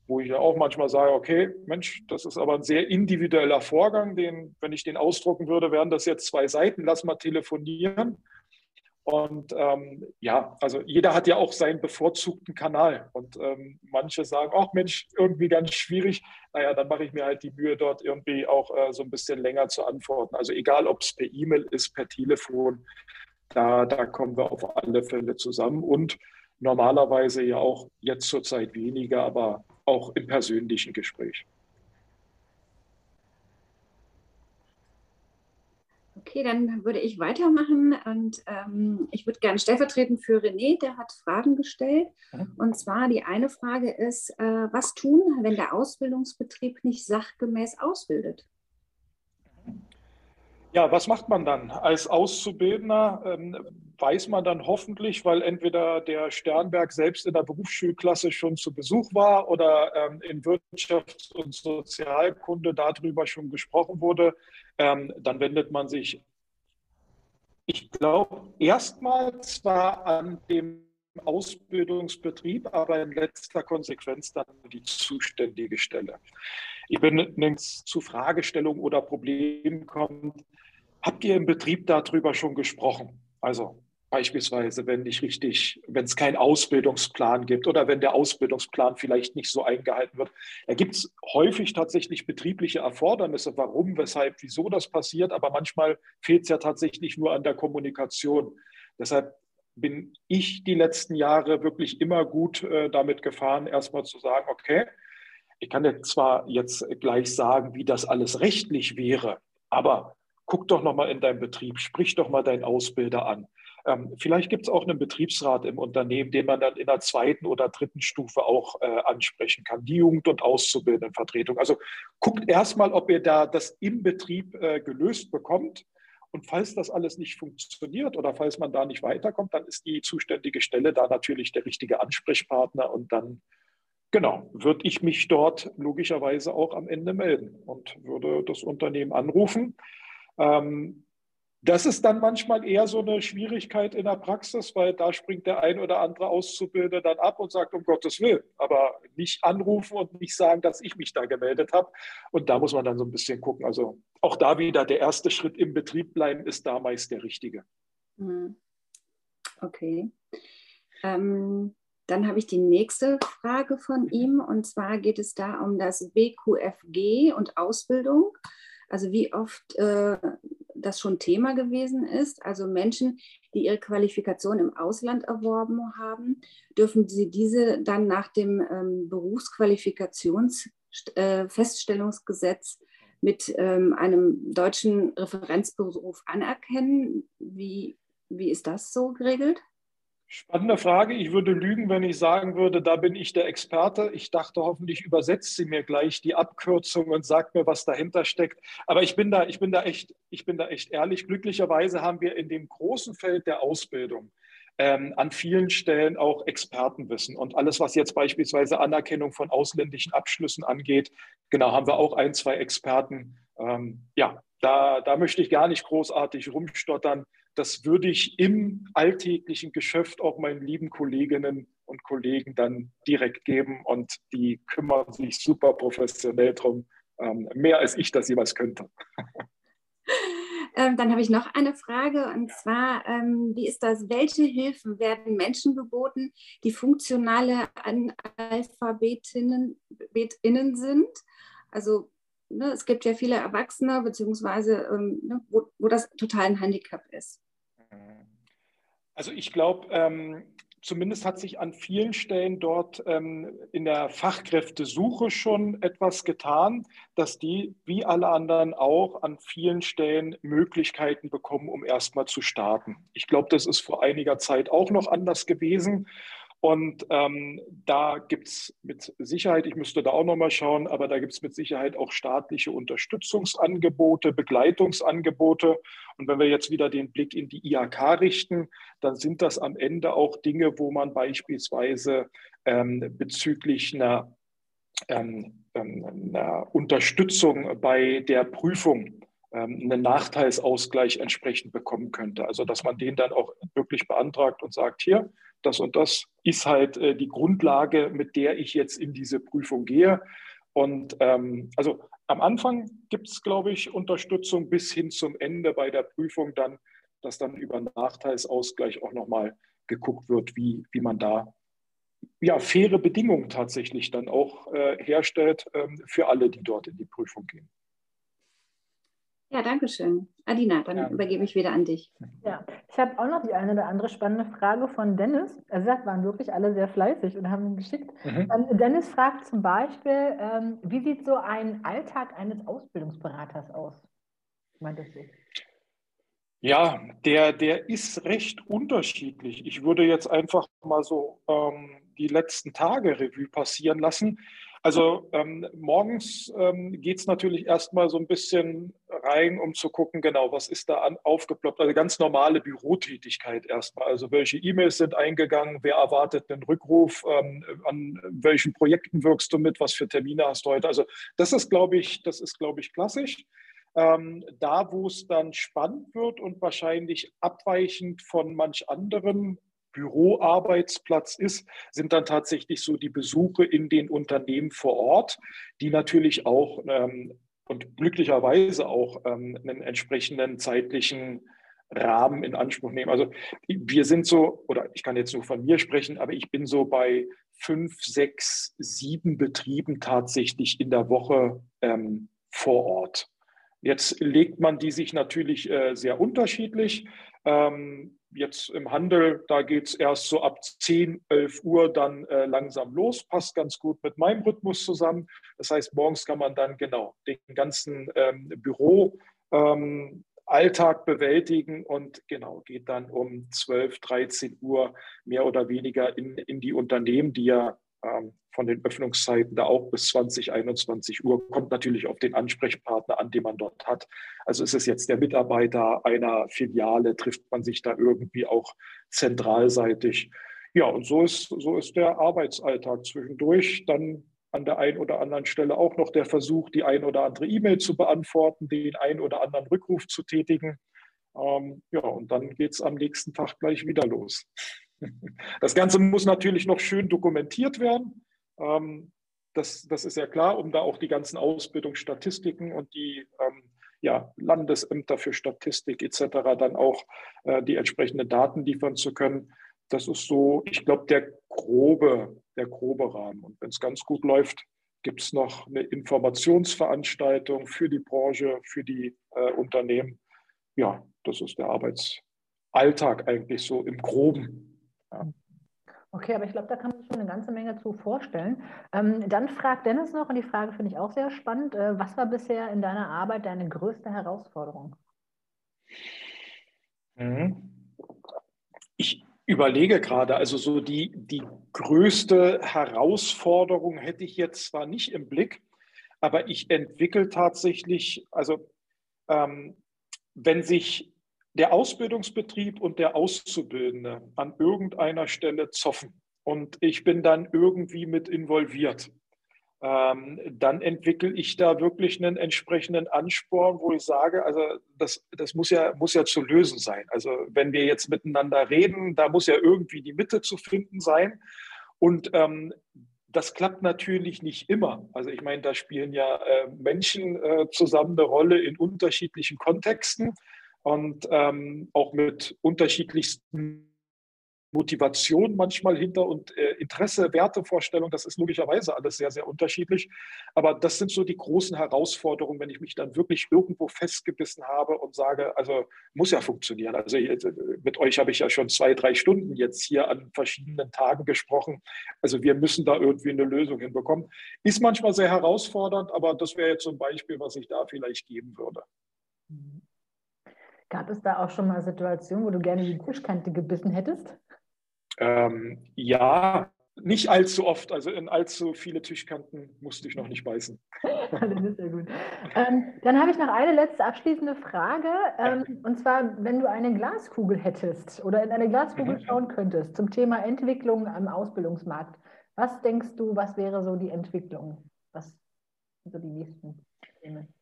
wo ich ja auch manchmal sage, okay, Mensch, das ist aber ein sehr individueller Vorgang, den, wenn ich den ausdrucken würde, wären das jetzt zwei Seiten, lass mal telefonieren. Und ähm, ja, also jeder hat ja auch seinen bevorzugten Kanal. Und ähm, manche sagen, ach Mensch, irgendwie ganz schwierig. Naja, dann mache ich mir halt die Mühe, dort irgendwie auch äh, so ein bisschen länger zu antworten. Also egal, ob es per E-Mail ist, per Telefon, da, da kommen wir auf alle Fälle zusammen. Und normalerweise ja auch jetzt zurzeit weniger, aber auch im persönlichen Gespräch. Okay, dann würde ich weitermachen und ähm, ich würde gerne stellvertretend für René, der hat Fragen gestellt. Und zwar die eine Frage ist, äh, was tun, wenn der Ausbildungsbetrieb nicht sachgemäß ausbildet? Ja, was macht man dann? Als Auszubildender ähm, weiß man dann hoffentlich, weil entweder der Sternberg selbst in der Berufsschulklasse schon zu Besuch war oder ähm, in Wirtschafts- und Sozialkunde darüber schon gesprochen wurde, ähm, dann wendet man sich, ich glaube, erstmal zwar an dem Ausbildungsbetrieb, aber in letzter Konsequenz dann die zuständige Stelle. Ich bin, wenn es zu Fragestellungen oder Problemen kommt, habt ihr im Betrieb darüber schon gesprochen? Also Beispielsweise, wenn nicht richtig, wenn es keinen Ausbildungsplan gibt oder wenn der Ausbildungsplan vielleicht nicht so eingehalten wird. Da gibt es häufig tatsächlich betriebliche Erfordernisse, warum, weshalb, wieso das passiert, aber manchmal fehlt es ja tatsächlich nur an der Kommunikation. Deshalb bin ich die letzten Jahre wirklich immer gut äh, damit gefahren, erstmal zu sagen, okay, ich kann jetzt zwar jetzt gleich sagen, wie das alles rechtlich wäre, aber guck doch nochmal in deinen Betrieb, sprich doch mal deinen Ausbilder an. Ähm, vielleicht gibt es auch einen Betriebsrat im Unternehmen, den man dann in der zweiten oder dritten Stufe auch äh, ansprechen kann, die Jugend- und Auszubildendenvertretung. Also guckt erstmal, ob ihr da das im Betrieb äh, gelöst bekommt. Und falls das alles nicht funktioniert oder falls man da nicht weiterkommt, dann ist die zuständige Stelle da natürlich der richtige Ansprechpartner und dann Genau, würde ich mich dort logischerweise auch am Ende melden und würde das Unternehmen anrufen. Ähm, das ist dann manchmal eher so eine Schwierigkeit in der Praxis, weil da springt der ein oder andere Auszubildende dann ab und sagt, um Gottes Willen, aber nicht anrufen und nicht sagen, dass ich mich da gemeldet habe. Und da muss man dann so ein bisschen gucken. Also auch da wieder der erste Schritt im Betrieb bleiben ist da meist der richtige. Hm. Okay. Ähm, dann habe ich die nächste Frage von ihm und zwar geht es da um das BQFG und Ausbildung. Also wie oft äh, das schon Thema gewesen ist. Also Menschen, die ihre Qualifikation im Ausland erworben haben, dürfen sie diese dann nach dem ähm, Berufsqualifikationsfeststellungsgesetz äh, mit ähm, einem deutschen Referenzberuf anerkennen. Wie, wie ist das so geregelt? Spannende Frage. Ich würde lügen, wenn ich sagen würde, da bin ich der Experte. Ich dachte, hoffentlich übersetzt sie mir gleich die Abkürzung und sagt mir, was dahinter steckt. Aber ich bin da, ich bin da echt, ich bin da echt ehrlich. Glücklicherweise haben wir in dem großen Feld der Ausbildung ähm, an vielen Stellen auch Expertenwissen. Und alles, was jetzt beispielsweise Anerkennung von ausländischen Abschlüssen angeht, genau, haben wir auch ein, zwei Experten. Ähm, ja, da, da möchte ich gar nicht großartig rumstottern das würde ich im alltäglichen Geschäft auch meinen lieben Kolleginnen und Kollegen dann direkt geben und die kümmern sich super professionell drum, ähm, mehr als ich das jemals könnte. Ähm, dann habe ich noch eine Frage und zwar, ähm, wie ist das? Welche Hilfen werden Menschen geboten, die funktionale Analphabetinnen sind? Also ne, es gibt ja viele Erwachsene, beziehungsweise ne, wo, wo das total ein Handicap ist. Also ich glaube, ähm, zumindest hat sich an vielen Stellen dort ähm, in der Fachkräftesuche schon etwas getan, dass die, wie alle anderen auch, an vielen Stellen Möglichkeiten bekommen, um erstmal zu starten. Ich glaube, das ist vor einiger Zeit auch noch anders gewesen. Und ähm, da gibt es mit Sicherheit, ich müsste da auch nochmal schauen, aber da gibt es mit Sicherheit auch staatliche Unterstützungsangebote, Begleitungsangebote. Und wenn wir jetzt wieder den Blick in die IHK richten, dann sind das am Ende auch Dinge, wo man beispielsweise ähm, bezüglich einer, ähm, ähm einer Unterstützung bei der Prüfung ähm, einen Nachteilsausgleich entsprechend bekommen könnte. Also dass man den dann auch wirklich beantragt und sagt, hier, das und das ist halt äh, die Grundlage, mit der ich jetzt in diese Prüfung gehe. Und ähm, also am Anfang gibt es, glaube ich, Unterstützung bis hin zum Ende bei der Prüfung dann, dass dann über Nachteilsausgleich auch nochmal geguckt wird, wie, wie man da ja, faire Bedingungen tatsächlich dann auch äh, herstellt ähm, für alle, die dort in die Prüfung gehen. Ja, danke schön. Adina, dann ja. übergebe ich wieder an dich. Ja, ich habe auch noch die eine oder andere spannende Frage von Dennis. Er sagt, waren wirklich alle sehr fleißig und haben ihn geschickt. Mhm. Ähm, Dennis fragt zum Beispiel, ähm, wie sieht so ein Alltag eines Ausbildungsberaters aus? Meintest du? Ja, der, der ist recht unterschiedlich. Ich würde jetzt einfach mal so ähm, die letzten Tage Revue passieren lassen. Also ähm, morgens ähm, geht es natürlich erstmal so ein bisschen rein, um zu gucken, genau, was ist da an, aufgeploppt. Also ganz normale Bürotätigkeit erstmal. Also welche E-Mails sind eingegangen, wer erwartet einen Rückruf, ähm, an welchen Projekten wirkst du mit, was für Termine hast du heute. Also das ist, glaube ich, das ist, glaube ich, klassisch. Ähm, da, wo es dann spannend wird und wahrscheinlich abweichend von manch anderen Büroarbeitsplatz ist, sind dann tatsächlich so die Besuche in den Unternehmen vor Ort, die natürlich auch ähm, und glücklicherweise auch ähm, einen entsprechenden zeitlichen Rahmen in Anspruch nehmen. Also wir sind so, oder ich kann jetzt nur von mir sprechen, aber ich bin so bei fünf, sechs, sieben Betrieben tatsächlich in der Woche ähm, vor Ort. Jetzt legt man die sich natürlich äh, sehr unterschiedlich. Ähm, jetzt im Handel, da geht es erst so ab 10, 11 Uhr dann äh, langsam los, passt ganz gut mit meinem Rhythmus zusammen. Das heißt, morgens kann man dann genau den ganzen ähm, Büro. Ähm, bewältigen und genau geht dann um 12, 13 Uhr mehr oder weniger in, in die Unternehmen, die ja von den Öffnungszeiten da auch bis 20, 21 Uhr. Kommt natürlich auf den Ansprechpartner an, den man dort hat. Also ist es jetzt der Mitarbeiter einer Filiale, trifft man sich da irgendwie auch zentralseitig. Ja, und so ist, so ist der Arbeitsalltag zwischendurch. Dann an der einen oder anderen Stelle auch noch der Versuch, die ein oder andere E-Mail zu beantworten, den ein oder anderen Rückruf zu tätigen. Ähm, ja, und dann geht es am nächsten Tag gleich wieder los. Das Ganze muss natürlich noch schön dokumentiert werden. Ähm, das, das ist ja klar, um da auch die ganzen Ausbildungsstatistiken und die ähm, ja, Landesämter für Statistik etc. dann auch äh, die entsprechenden Daten liefern zu können. Das ist so, ich glaube, der grobe, der grobe Rahmen. Und wenn es ganz gut läuft, gibt es noch eine Informationsveranstaltung für die Branche, für die äh, Unternehmen. Ja, das ist der Arbeitsalltag eigentlich so im groben. Okay, aber ich glaube, da kann man sich schon eine ganze Menge zu vorstellen. Ähm, dann fragt Dennis noch, und die Frage finde ich auch sehr spannend, äh, was war bisher in deiner Arbeit deine größte Herausforderung? Mhm. Ich überlege gerade, also so die, die größte Herausforderung hätte ich jetzt zwar nicht im Blick, aber ich entwickle tatsächlich, also ähm, wenn sich der Ausbildungsbetrieb und der Auszubildende an irgendeiner Stelle zoffen und ich bin dann irgendwie mit involviert, ähm, dann entwickle ich da wirklich einen entsprechenden Ansporn, wo ich sage, also das, das muss, ja, muss ja zu lösen sein. Also wenn wir jetzt miteinander reden, da muss ja irgendwie die Mitte zu finden sein. Und ähm, das klappt natürlich nicht immer. Also ich meine, da spielen ja äh, Menschen äh, zusammen eine Rolle in unterschiedlichen Kontexten und ähm, auch mit unterschiedlichsten Motivation manchmal hinter und äh, Interesse, Wertevorstellung, das ist logischerweise alles sehr, sehr unterschiedlich. Aber das sind so die großen Herausforderungen, wenn ich mich dann wirklich irgendwo festgebissen habe und sage, also muss ja funktionieren. Also mit euch habe ich ja schon zwei, drei Stunden jetzt hier an verschiedenen Tagen gesprochen. Also wir müssen da irgendwie eine Lösung hinbekommen. Ist manchmal sehr herausfordernd, aber das wäre jetzt so ein Beispiel, was ich da vielleicht geben würde. Mhm. Gab es da auch schon mal Situationen, wo du gerne die Tischkante gebissen hättest? Ähm, ja, nicht allzu oft. Also in allzu viele Tischkanten musste ich noch nicht beißen. das ist ja gut. Ähm, dann habe ich noch eine letzte abschließende Frage. Ähm, und zwar, wenn du eine Glaskugel hättest oder in eine Glaskugel mhm. schauen könntest zum Thema Entwicklung am Ausbildungsmarkt, was denkst du, was wäre so die Entwicklung? Was sind so die nächsten Themen?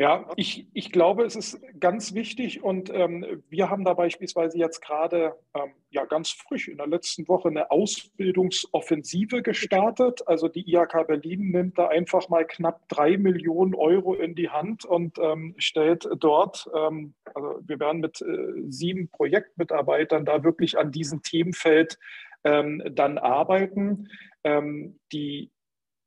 Ja, ich, ich glaube, es ist ganz wichtig und ähm, wir haben da beispielsweise jetzt gerade ähm, ja ganz frisch in der letzten Woche eine Ausbildungsoffensive gestartet. Also die IHK Berlin nimmt da einfach mal knapp drei Millionen Euro in die Hand und ähm, stellt dort, ähm, also wir werden mit äh, sieben Projektmitarbeitern da wirklich an diesem Themenfeld ähm, dann arbeiten. Ähm, die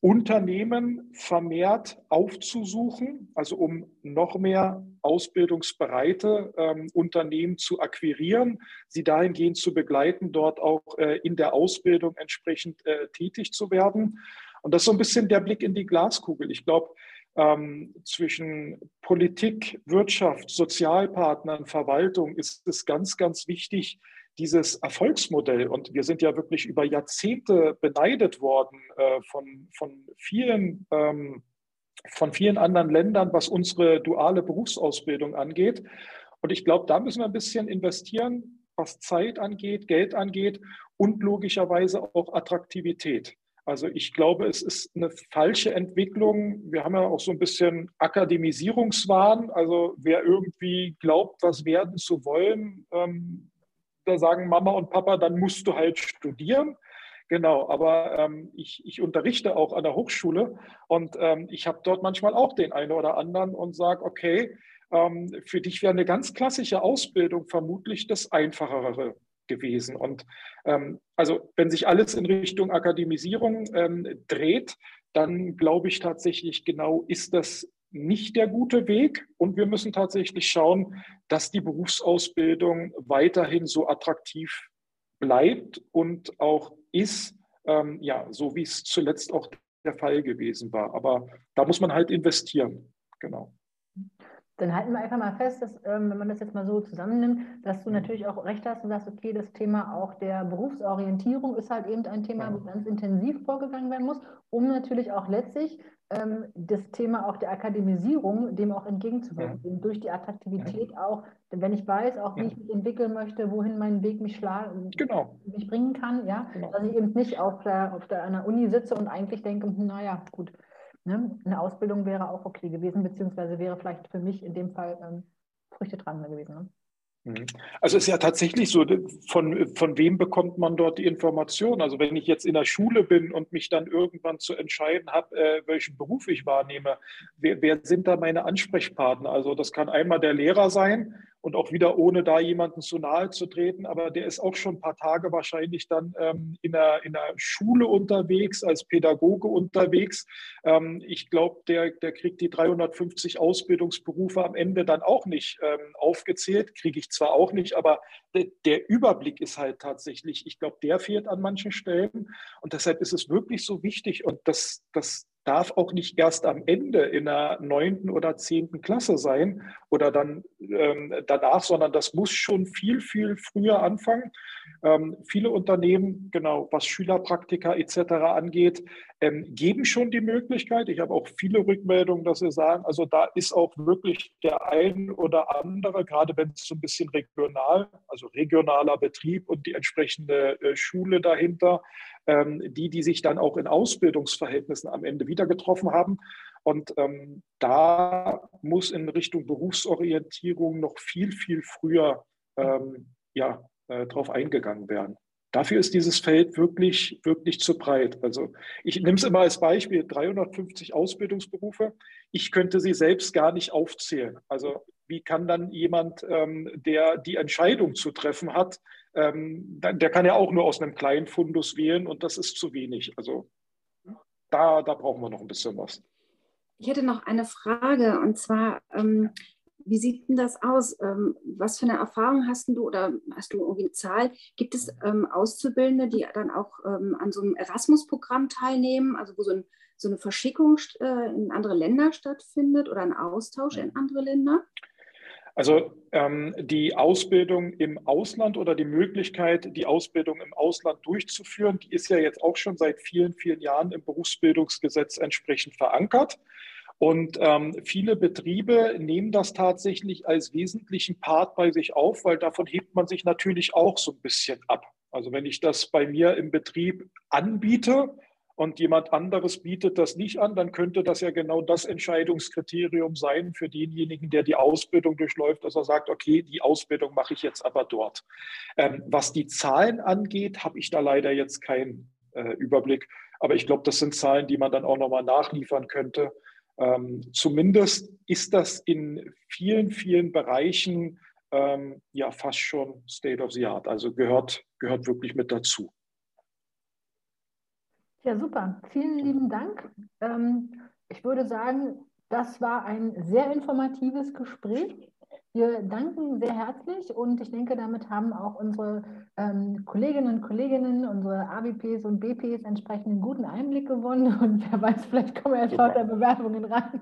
Unternehmen vermehrt aufzusuchen, also um noch mehr ausbildungsbereite ähm, Unternehmen zu akquirieren, sie dahingehend zu begleiten, dort auch äh, in der Ausbildung entsprechend äh, tätig zu werden. Und das ist so ein bisschen der Blick in die Glaskugel. Ich glaube, ähm, zwischen Politik, Wirtschaft, Sozialpartnern, Verwaltung ist es ganz, ganz wichtig, dieses Erfolgsmodell, und wir sind ja wirklich über Jahrzehnte beneidet worden äh, von, von, vielen, ähm, von vielen anderen Ländern, was unsere duale Berufsausbildung angeht. Und ich glaube, da müssen wir ein bisschen investieren, was Zeit angeht, Geld angeht und logischerweise auch Attraktivität. Also ich glaube, es ist eine falsche Entwicklung. Wir haben ja auch so ein bisschen Akademisierungswahn. Also wer irgendwie glaubt, was werden zu wollen, ähm, da sagen Mama und Papa, dann musst du halt studieren. Genau, aber ähm, ich, ich, unterrichte auch an der Hochschule und ähm, ich habe dort manchmal auch den einen oder anderen und sage, okay, ähm, für dich wäre eine ganz klassische Ausbildung vermutlich das Einfachere gewesen. Und ähm, also wenn sich alles in Richtung Akademisierung ähm, dreht, dann glaube ich tatsächlich genau, ist das nicht der gute Weg. Und wir müssen tatsächlich schauen, dass die Berufsausbildung weiterhin so attraktiv bleibt und auch ist, ähm, ja, so wie es zuletzt auch der Fall gewesen war. Aber da muss man halt investieren. Genau. Dann halten wir einfach mal fest, dass, ähm, wenn man das jetzt mal so zusammennimmt, dass du mhm. natürlich auch recht hast und sagst, okay, das Thema auch der Berufsorientierung ist halt eben ein Thema, wo ganz intensiv vorgegangen werden muss, um natürlich auch letztlich das Thema auch der Akademisierung dem auch entgegenzuwirken, ja. durch die Attraktivität ja. auch, wenn ich weiß, auch wie ja. ich mich entwickeln möchte, wohin mein Weg mich schlagen, genau. mich bringen kann, ja, genau. dass ich eben nicht auf der, auf der einer Uni sitze und eigentlich denke, hm, naja, gut, Ne? Eine Ausbildung wäre auch okay gewesen, beziehungsweise wäre vielleicht für mich in dem Fall ähm, Früchte dran gewesen. Ne? Mhm. Also ist ja tatsächlich so, von, von wem bekommt man dort die Information? Also wenn ich jetzt in der Schule bin und mich dann irgendwann zu entscheiden habe, äh, welchen Beruf ich wahrnehme, wer, wer sind da meine Ansprechpartner? Also das kann einmal der Lehrer sein, und auch wieder ohne da jemanden zu nahe zu treten. Aber der ist auch schon ein paar Tage wahrscheinlich dann ähm, in, der, in der Schule unterwegs, als Pädagoge unterwegs. Ähm, ich glaube, der, der kriegt die 350 Ausbildungsberufe am Ende dann auch nicht ähm, aufgezählt. Kriege ich zwar auch nicht, aber de, der Überblick ist halt tatsächlich, ich glaube, der fehlt an manchen Stellen. Und deshalb ist es wirklich so wichtig und das, das darf auch nicht erst am Ende in der neunten oder zehnten Klasse sein oder dann ähm, danach, sondern das muss schon viel, viel früher anfangen. Ähm, viele Unternehmen, genau was Schülerpraktika etc. angeht, ähm, geben schon die Möglichkeit. Ich habe auch viele Rückmeldungen, dass sie sagen, also da ist auch wirklich der ein oder andere, gerade wenn es so ein bisschen regional, also regionaler Betrieb und die entsprechende äh, Schule dahinter, die, die sich dann auch in Ausbildungsverhältnissen am Ende wieder getroffen haben. Und ähm, da muss in Richtung Berufsorientierung noch viel, viel früher ähm, ja, äh, drauf eingegangen werden. Dafür ist dieses Feld wirklich, wirklich zu breit. Also ich nehme es immer als Beispiel, 350 Ausbildungsberufe. Ich könnte sie selbst gar nicht aufzählen. Also wie kann dann jemand, ähm, der die Entscheidung zu treffen hat, ähm, der kann ja auch nur aus einem kleinen Fundus wählen und das ist zu wenig. Also da, da brauchen wir noch ein bisschen was. Ich hätte noch eine Frage und zwar, ähm, wie sieht denn das aus? Ähm, was für eine Erfahrung hast du oder hast du irgendwie eine Zahl? Gibt es ähm, Auszubildende, die dann auch ähm, an so einem Erasmus-Programm teilnehmen, also wo so, ein, so eine Verschickung äh, in andere Länder stattfindet oder ein Austausch in andere Länder? Also ähm, die Ausbildung im Ausland oder die Möglichkeit, die Ausbildung im Ausland durchzuführen, die ist ja jetzt auch schon seit vielen, vielen Jahren im Berufsbildungsgesetz entsprechend verankert. Und ähm, viele Betriebe nehmen das tatsächlich als wesentlichen Part bei sich auf, weil davon hebt man sich natürlich auch so ein bisschen ab. Also wenn ich das bei mir im Betrieb anbiete, und jemand anderes bietet das nicht an, dann könnte das ja genau das Entscheidungskriterium sein für denjenigen, der die Ausbildung durchläuft, dass er sagt, okay, die Ausbildung mache ich jetzt aber dort. Ähm, was die Zahlen angeht, habe ich da leider jetzt keinen äh, Überblick. Aber ich glaube, das sind Zahlen, die man dann auch nochmal nachliefern könnte. Ähm, zumindest ist das in vielen, vielen Bereichen ähm, ja fast schon State of the Art. Also gehört, gehört wirklich mit dazu. Ja, super. Vielen lieben Dank. Ähm, ich würde sagen, das war ein sehr informatives Gespräch. Wir danken sehr herzlich und ich denke, damit haben auch unsere ähm, Kolleginnen und Kollegen, unsere AWPs und BPs entsprechend einen guten Einblick gewonnen und wer weiß, vielleicht kommen erst lauter Bewerbungen rein.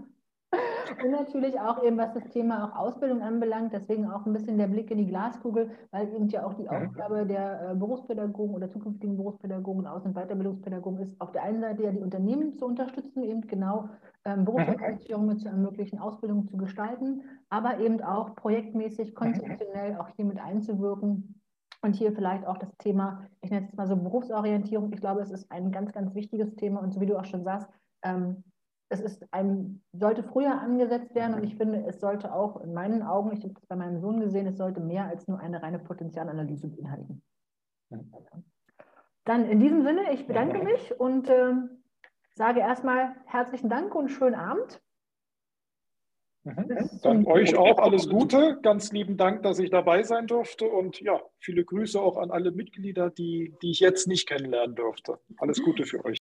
Und natürlich auch eben, was das Thema auch Ausbildung anbelangt, deswegen auch ein bisschen der Blick in die Glaskugel, weil eben ja auch die Aufgabe der äh, Berufspädagogen oder zukünftigen Berufspädagogen und Aus- und Weiterbildungspädagogen ist, auf der einen Seite ja die Unternehmen zu unterstützen, eben genau ähm, Berufsorientierungen zu ermöglichen, Ausbildung zu gestalten, aber eben auch projektmäßig, konzeptionell auch hier mit einzuwirken. Und hier vielleicht auch das Thema, ich nenne es mal so Berufsorientierung. Ich glaube, es ist ein ganz, ganz wichtiges Thema. Und so wie du auch schon sagst, ähm, es ist ein, sollte früher angesetzt werden und ich finde, es sollte auch in meinen Augen, ich habe es bei meinem Sohn gesehen, es sollte mehr als nur eine reine Potenzialanalyse beinhalten. Dann in diesem Sinne, ich bedanke mich und äh, sage erstmal herzlichen Dank und schönen Abend. Mhm. Dann euch auch alles Gute. Ganz lieben Dank, dass ich dabei sein durfte. Und ja, viele Grüße auch an alle Mitglieder, die, die ich jetzt nicht kennenlernen durfte. Alles Gute für euch.